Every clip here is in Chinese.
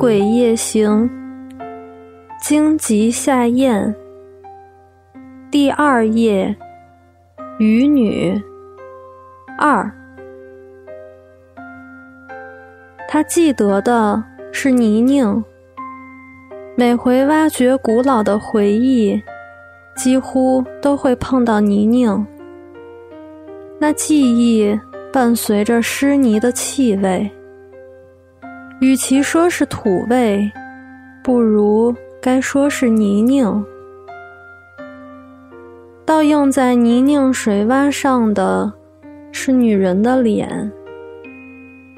鬼夜行，荆棘下咽。第二页，渔女二。他记得的是泥泞，每回挖掘古老的回忆，几乎都会碰到泥泞。那记忆伴随着湿泥的气味，与其说是土味，不如该说是泥泞。倒映在泥泞水洼上的，是女人的脸。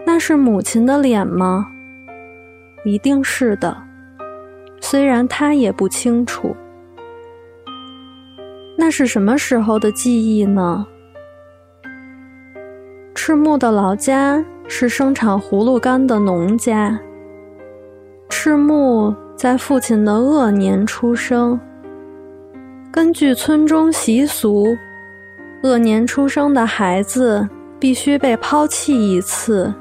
那是母亲的脸吗？一定是的，虽然他也不清楚。那是什么时候的记忆呢？赤木的老家是生产葫芦干的农家。赤木在父亲的恶年出生。根据村中习俗，恶年出生的孩子必须被抛弃一次。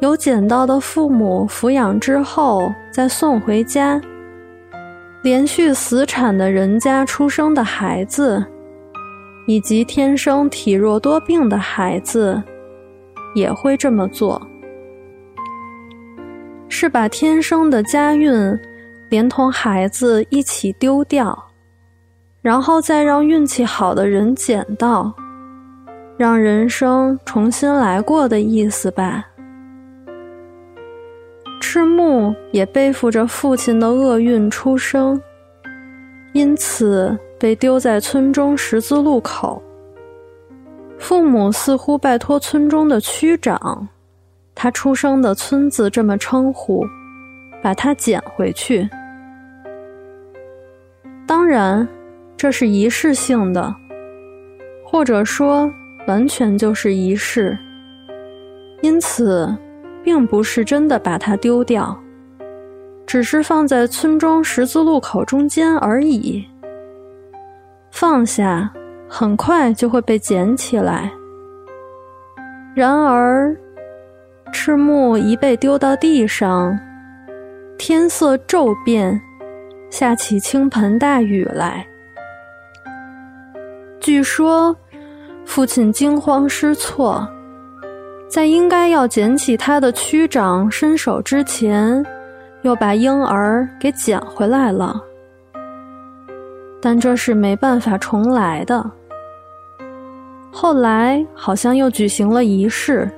由捡到的父母抚养之后再送回家。连续死产的人家出生的孩子，以及天生体弱多病的孩子，也会这么做。是把天生的家运连同孩子一起丢掉，然后再让运气好的人捡到，让人生重新来过的意思吧。赤木也背负着父亲的厄运出生，因此被丢在村中十字路口。父母似乎拜托村中的区长，他出生的村子这么称呼，把他捡回去。当然，这是仪式性的，或者说完全就是仪式。因此。并不是真的把它丢掉，只是放在村中十字路口中间而已。放下，很快就会被捡起来。然而，赤木一被丢到地上，天色骤变，下起倾盆大雨来。据说，父亲惊慌失措。在应该要捡起他的区长伸手之前，又把婴儿给捡回来了。但这是没办法重来的。后来好像又举行了仪式，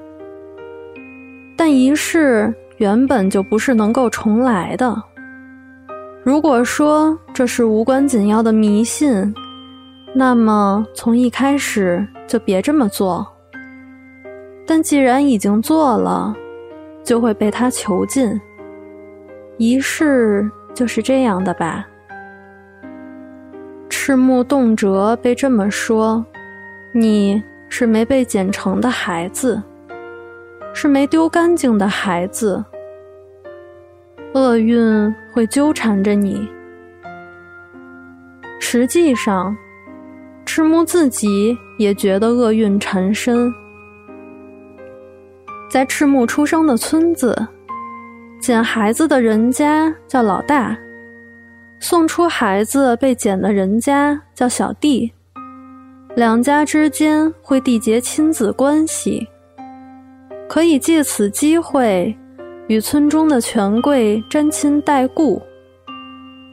但仪式原本就不是能够重来的。如果说这是无关紧要的迷信，那么从一开始就别这么做。但既然已经做了，就会被他囚禁。仪式就是这样的吧？赤木动辄被这么说，你是没被剪成的孩子，是没丢干净的孩子。厄运会纠缠着你。实际上，赤木自己也觉得厄运缠身。在赤木出生的村子，捡孩子的人家叫老大，送出孩子被捡的人家叫小弟，两家之间会缔结亲子关系，可以借此机会与村中的权贵沾亲带故。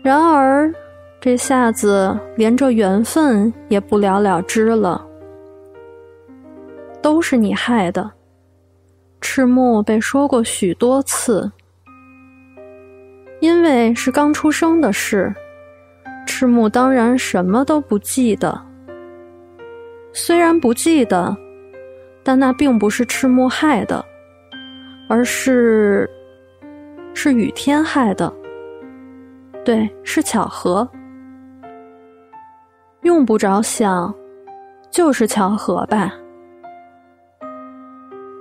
然而，这下子连这缘分也不了了之了，都是你害的。赤木被说过许多次，因为是刚出生的事，赤木当然什么都不记得。虽然不记得，但那并不是赤木害的，而是是雨天害的。对，是巧合，用不着想，就是巧合吧。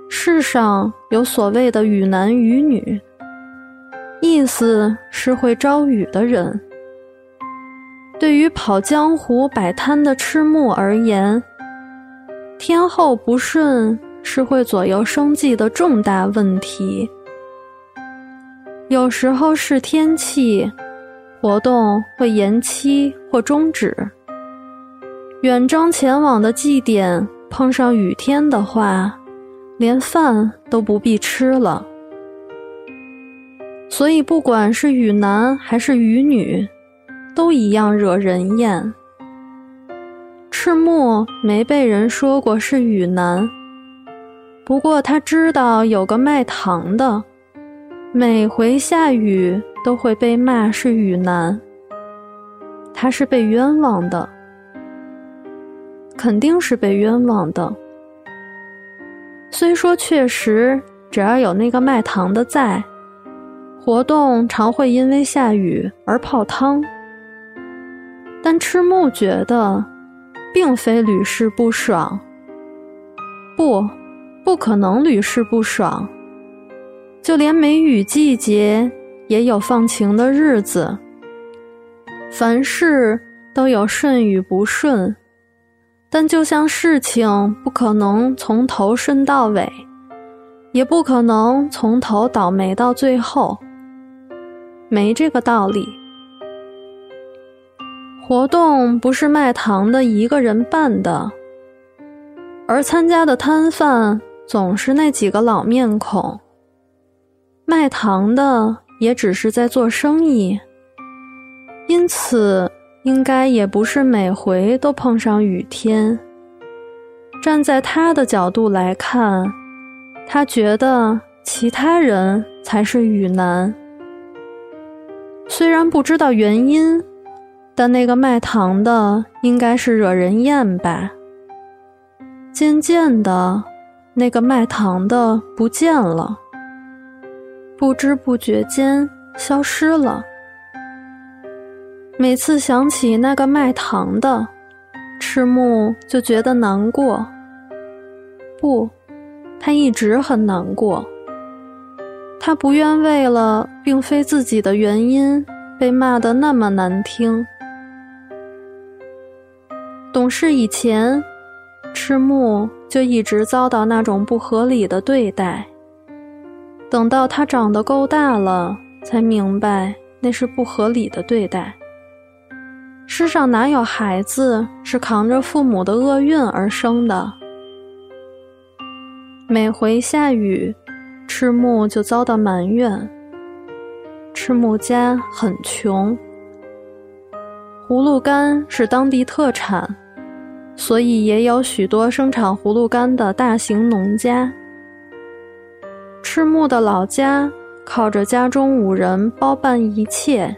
世上有所谓的雨男雨女，意思是会招雨的人。对于跑江湖摆摊的赤木而言，天后不顺是会左右生计的重大问题。有时候是天气，活动会延期或终止。远征前往的祭典碰上雨天的话，连饭都不必吃了。所以，不管是雨男还是雨女，都一样惹人厌。赤木没被人说过是雨男，不过他知道有个卖糖的，每回下雨都会被骂是雨男。他是被冤枉的。肯定是被冤枉的。虽说确实，只要有那个卖糖的在，活动常会因为下雨而泡汤。但赤木觉得，并非屡试不爽。不，不可能屡试不爽。就连梅雨季节也有放晴的日子。凡事都有顺与不顺。但就像事情不可能从头顺到尾，也不可能从头倒霉到最后，没这个道理。活动不是卖糖的一个人办的，而参加的摊贩总是那几个老面孔。卖糖的也只是在做生意，因此。应该也不是每回都碰上雨天。站在他的角度来看，他觉得其他人才是雨男。虽然不知道原因，但那个卖糖的应该是惹人厌吧。渐渐的，那个卖糖的不见了，不知不觉间消失了。每次想起那个卖糖的，赤木就觉得难过。不，他一直很难过。他不愿为了并非自己的原因被骂得那么难听。懂事以前，赤木就一直遭到那种不合理的对待。等到他长得够大了，才明白那是不合理的对待。世上哪有孩子是扛着父母的厄运而生的？每回下雨，赤木就遭到埋怨。赤木家很穷，葫芦干是当地特产，所以也有许多生产葫芦干的大型农家。赤木的老家靠着家中五人包办一切。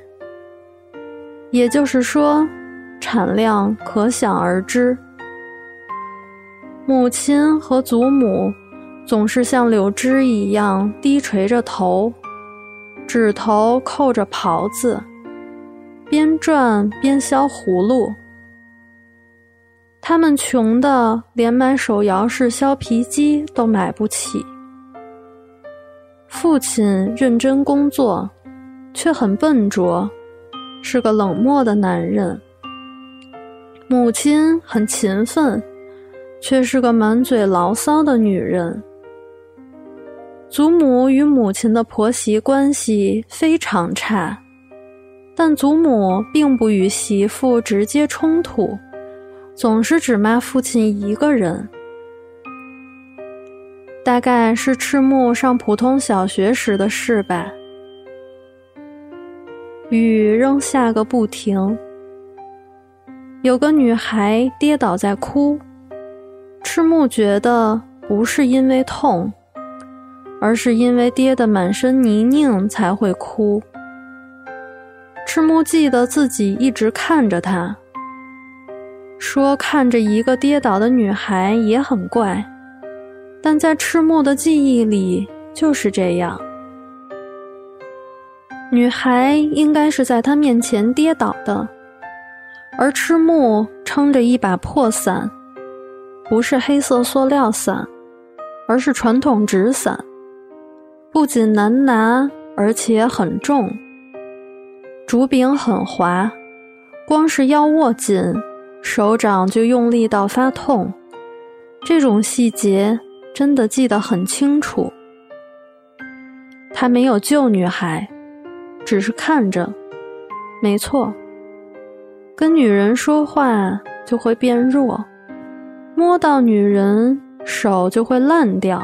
也就是说，产量可想而知。母亲和祖母总是像柳枝一样低垂着头，指头扣着袍子，边转边削葫芦。他们穷的连买手摇式削皮机都买不起。父亲认真工作，却很笨拙。是个冷漠的男人，母亲很勤奋，却是个满嘴牢骚的女人。祖母与母亲的婆媳关系非常差，但祖母并不与媳妇直接冲突，总是只骂父亲一个人。大概是赤木上普通小学时的事吧。雨仍下个不停。有个女孩跌倒在哭，赤木觉得不是因为痛，而是因为跌得满身泥泞才会哭。赤木记得自己一直看着她，说看着一个跌倒的女孩也很怪，但在赤木的记忆里就是这样。女孩应该是在他面前跌倒的，而赤木撑着一把破伞，不是黑色塑料伞，而是传统纸伞，不仅难拿，而且很重，竹柄很滑，光是要握紧，手掌就用力到发痛。这种细节真的记得很清楚。他没有救女孩。只是看着。没错，跟女人说话就会变弱，摸到女人手就会烂掉。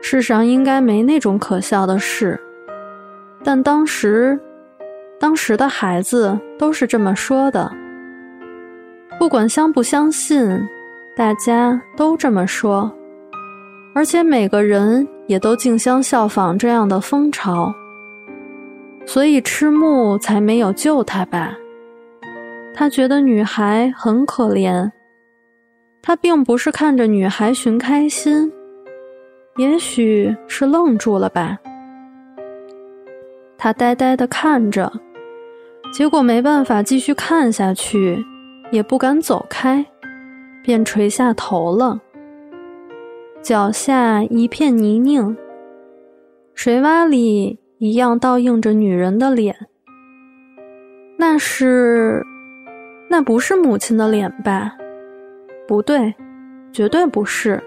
世上应该没那种可笑的事，但当时，当时的孩子都是这么说的。不管相不相信，大家都这么说，而且每个人也都竞相效仿这样的风潮，所以赤木才没有救他吧？他觉得女孩很可怜，他并不是看着女孩寻开心。也许是愣住了吧，他呆呆的看着，结果没办法继续看下去，也不敢走开，便垂下头了。脚下一片泥泞，水洼里一样倒映着女人的脸。那是，那不是母亲的脸吧？不对，绝对不是。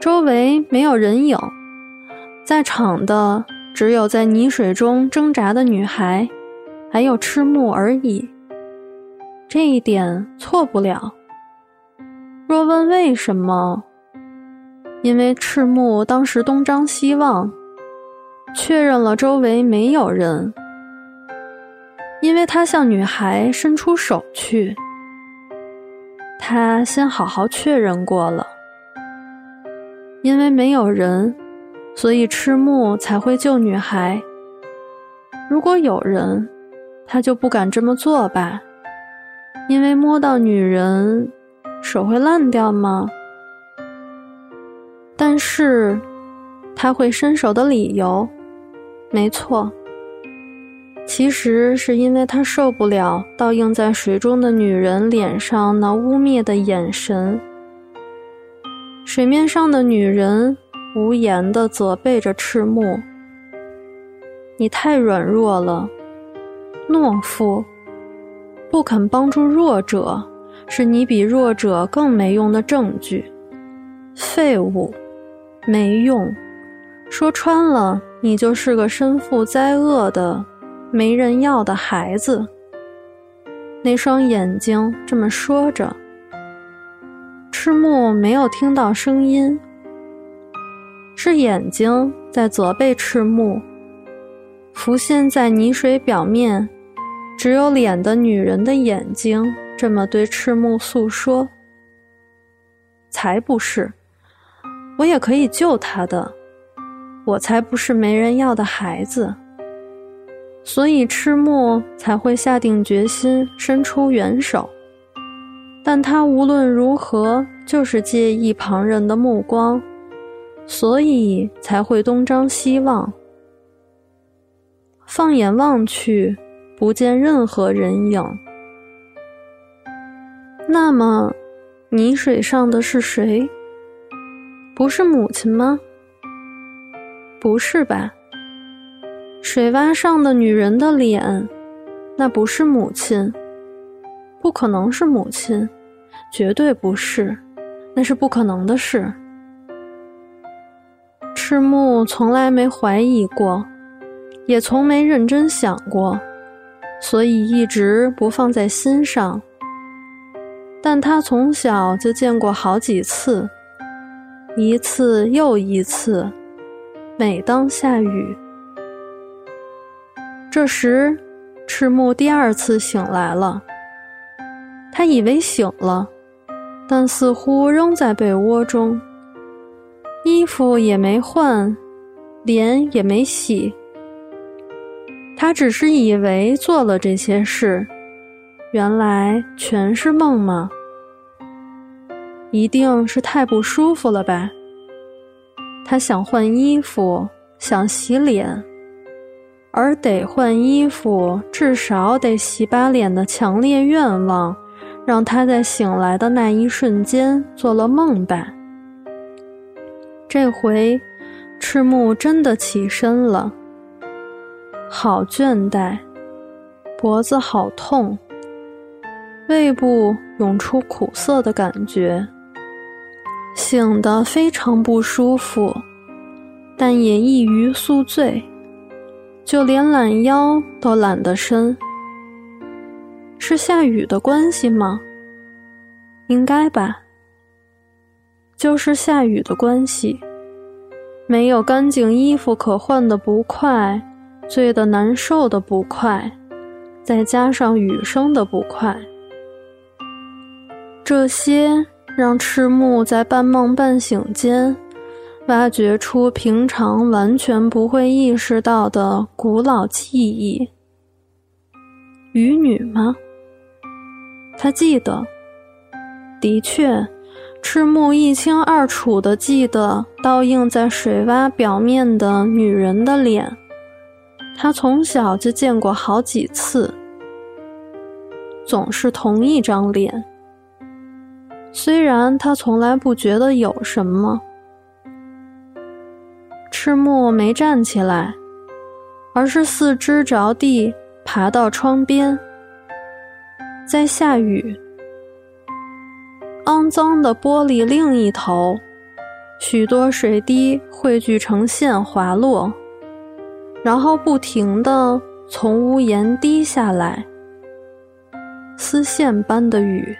周围没有人影，在场的只有在泥水中挣扎的女孩，还有赤木而已。这一点错不了。若问为什么，因为赤木当时东张西望，确认了周围没有人，因为他向女孩伸出手去，他先好好确认过了。因为没有人，所以赤木才会救女孩。如果有人，他就不敢这么做吧？因为摸到女人，手会烂掉吗？但是，他会伸手的理由，没错，其实是因为他受不了倒映在水中的女人脸上那污蔑的眼神。水面上的女人无言的责备着赤木：“你太软弱了，懦夫，不肯帮助弱者，是你比弱者更没用的证据。废物，没用，说穿了，你就是个身负灾厄的、没人要的孩子。”那双眼睛这么说着。赤木没有听到声音，是眼睛在责备赤木。浮现在泥水表面，只有脸的女人的眼睛这么对赤木诉说。才不是，我也可以救他的，我才不是没人要的孩子。所以赤木才会下定决心伸出援手。但他无论如何就是介意旁人的目光，所以才会东张西望。放眼望去，不见任何人影。那么，泥水上的是谁？不是母亲吗？不是吧？水洼上的女人的脸，那不是母亲，不可能是母亲。绝对不是，那是不可能的事。赤木从来没怀疑过，也从没认真想过，所以一直不放在心上。但他从小就见过好几次，一次又一次，每当下雨。这时，赤木第二次醒来了，他以为醒了。但似乎仍在被窝中，衣服也没换，脸也没洗。他只是以为做了这些事，原来全是梦吗？一定是太不舒服了吧？他想换衣服，想洗脸，而得换衣服，至少得洗把脸的强烈愿望。让他在醒来的那一瞬间做了梦吧。这回，赤木真的起身了。好倦怠，脖子好痛，胃部涌出苦涩的感觉，醒得非常不舒服，但也易于宿醉。就连懒腰都懒得伸。是下雨的关系吗？应该吧。就是下雨的关系，没有干净衣服可换的不快，醉得难受的不快，再加上雨声的不快，这些让赤木在半梦半醒间，挖掘出平常完全不会意识到的古老记忆。雨女吗？他记得，的确。赤木一清二楚地记得倒映在水洼表面的女人的脸，他从小就见过好几次，总是同一张脸。虽然他从来不觉得有什么。赤木没站起来，而是四肢着地爬到窗边，在下雨。肮脏的玻璃另一头，许多水滴汇聚成线滑落，然后不停地从屋檐滴下来，丝线般的雨。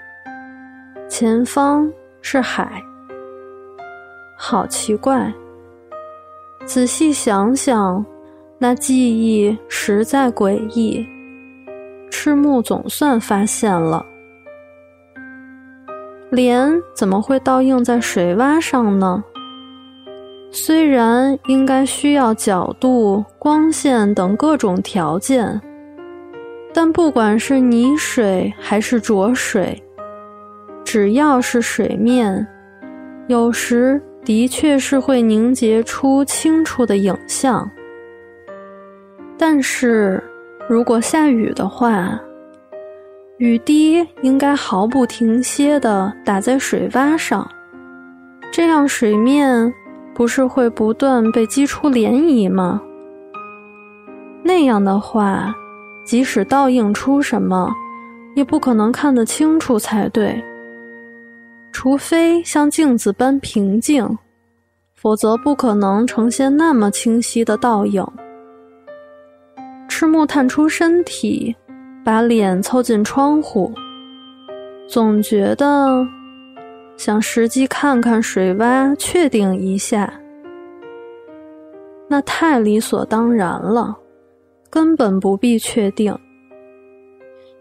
前方是海，好奇怪。仔细想想，那记忆实在诡异。赤木总算发现了。脸怎么会倒映在水洼上呢？虽然应该需要角度、光线等各种条件，但不管是泥水还是浊水，只要是水面，有时的确是会凝结出清楚的影像。但是如果下雨的话，雨滴应该毫不停歇地打在水洼上，这样水面不是会不断被激出涟漪吗？那样的话，即使倒映出什么，也不可能看得清楚才对。除非像镜子般平静，否则不可能呈现那么清晰的倒影。赤木探出身体。把脸凑近窗户，总觉得想实际看看水洼，确定一下。那太理所当然了，根本不必确定。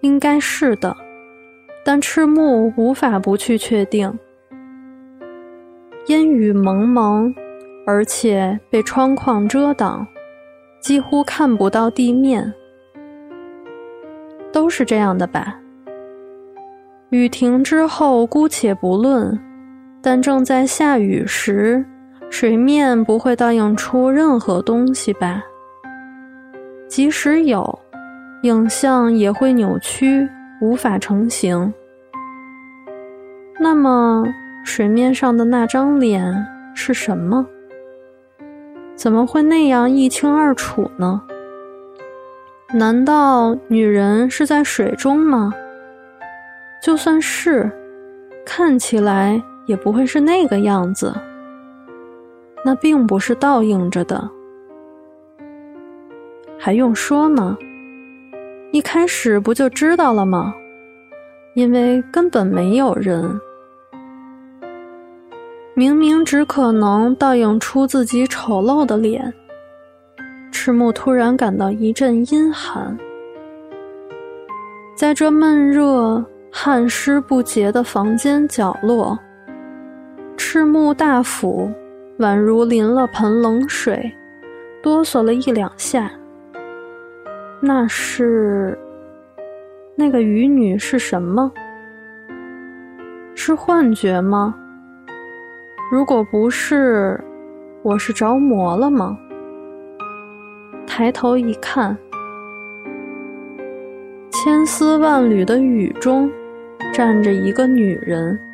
应该是的，但赤木无法不去确定。烟雨蒙蒙，而且被窗框遮挡，几乎看不到地面。都是这样的吧。雨停之后，姑且不论，但正在下雨时，水面不会倒映出任何东西吧？即使有，影像也会扭曲，无法成形。那么，水面上的那张脸是什么？怎么会那样一清二楚呢？难道女人是在水中吗？就算是，看起来也不会是那个样子。那并不是倒映着的，还用说吗？一开始不就知道了吗？因为根本没有人，明明只可能倒映出自己丑陋的脸。赤木突然感到一阵阴寒，在这闷热、汗湿不洁的房间角落，赤木大斧宛如淋了盆冷水，哆嗦了一两下。那是那个渔女是什么？是幻觉吗？如果不是，我是着魔了吗？抬头一看，千丝万缕的雨中，站着一个女人。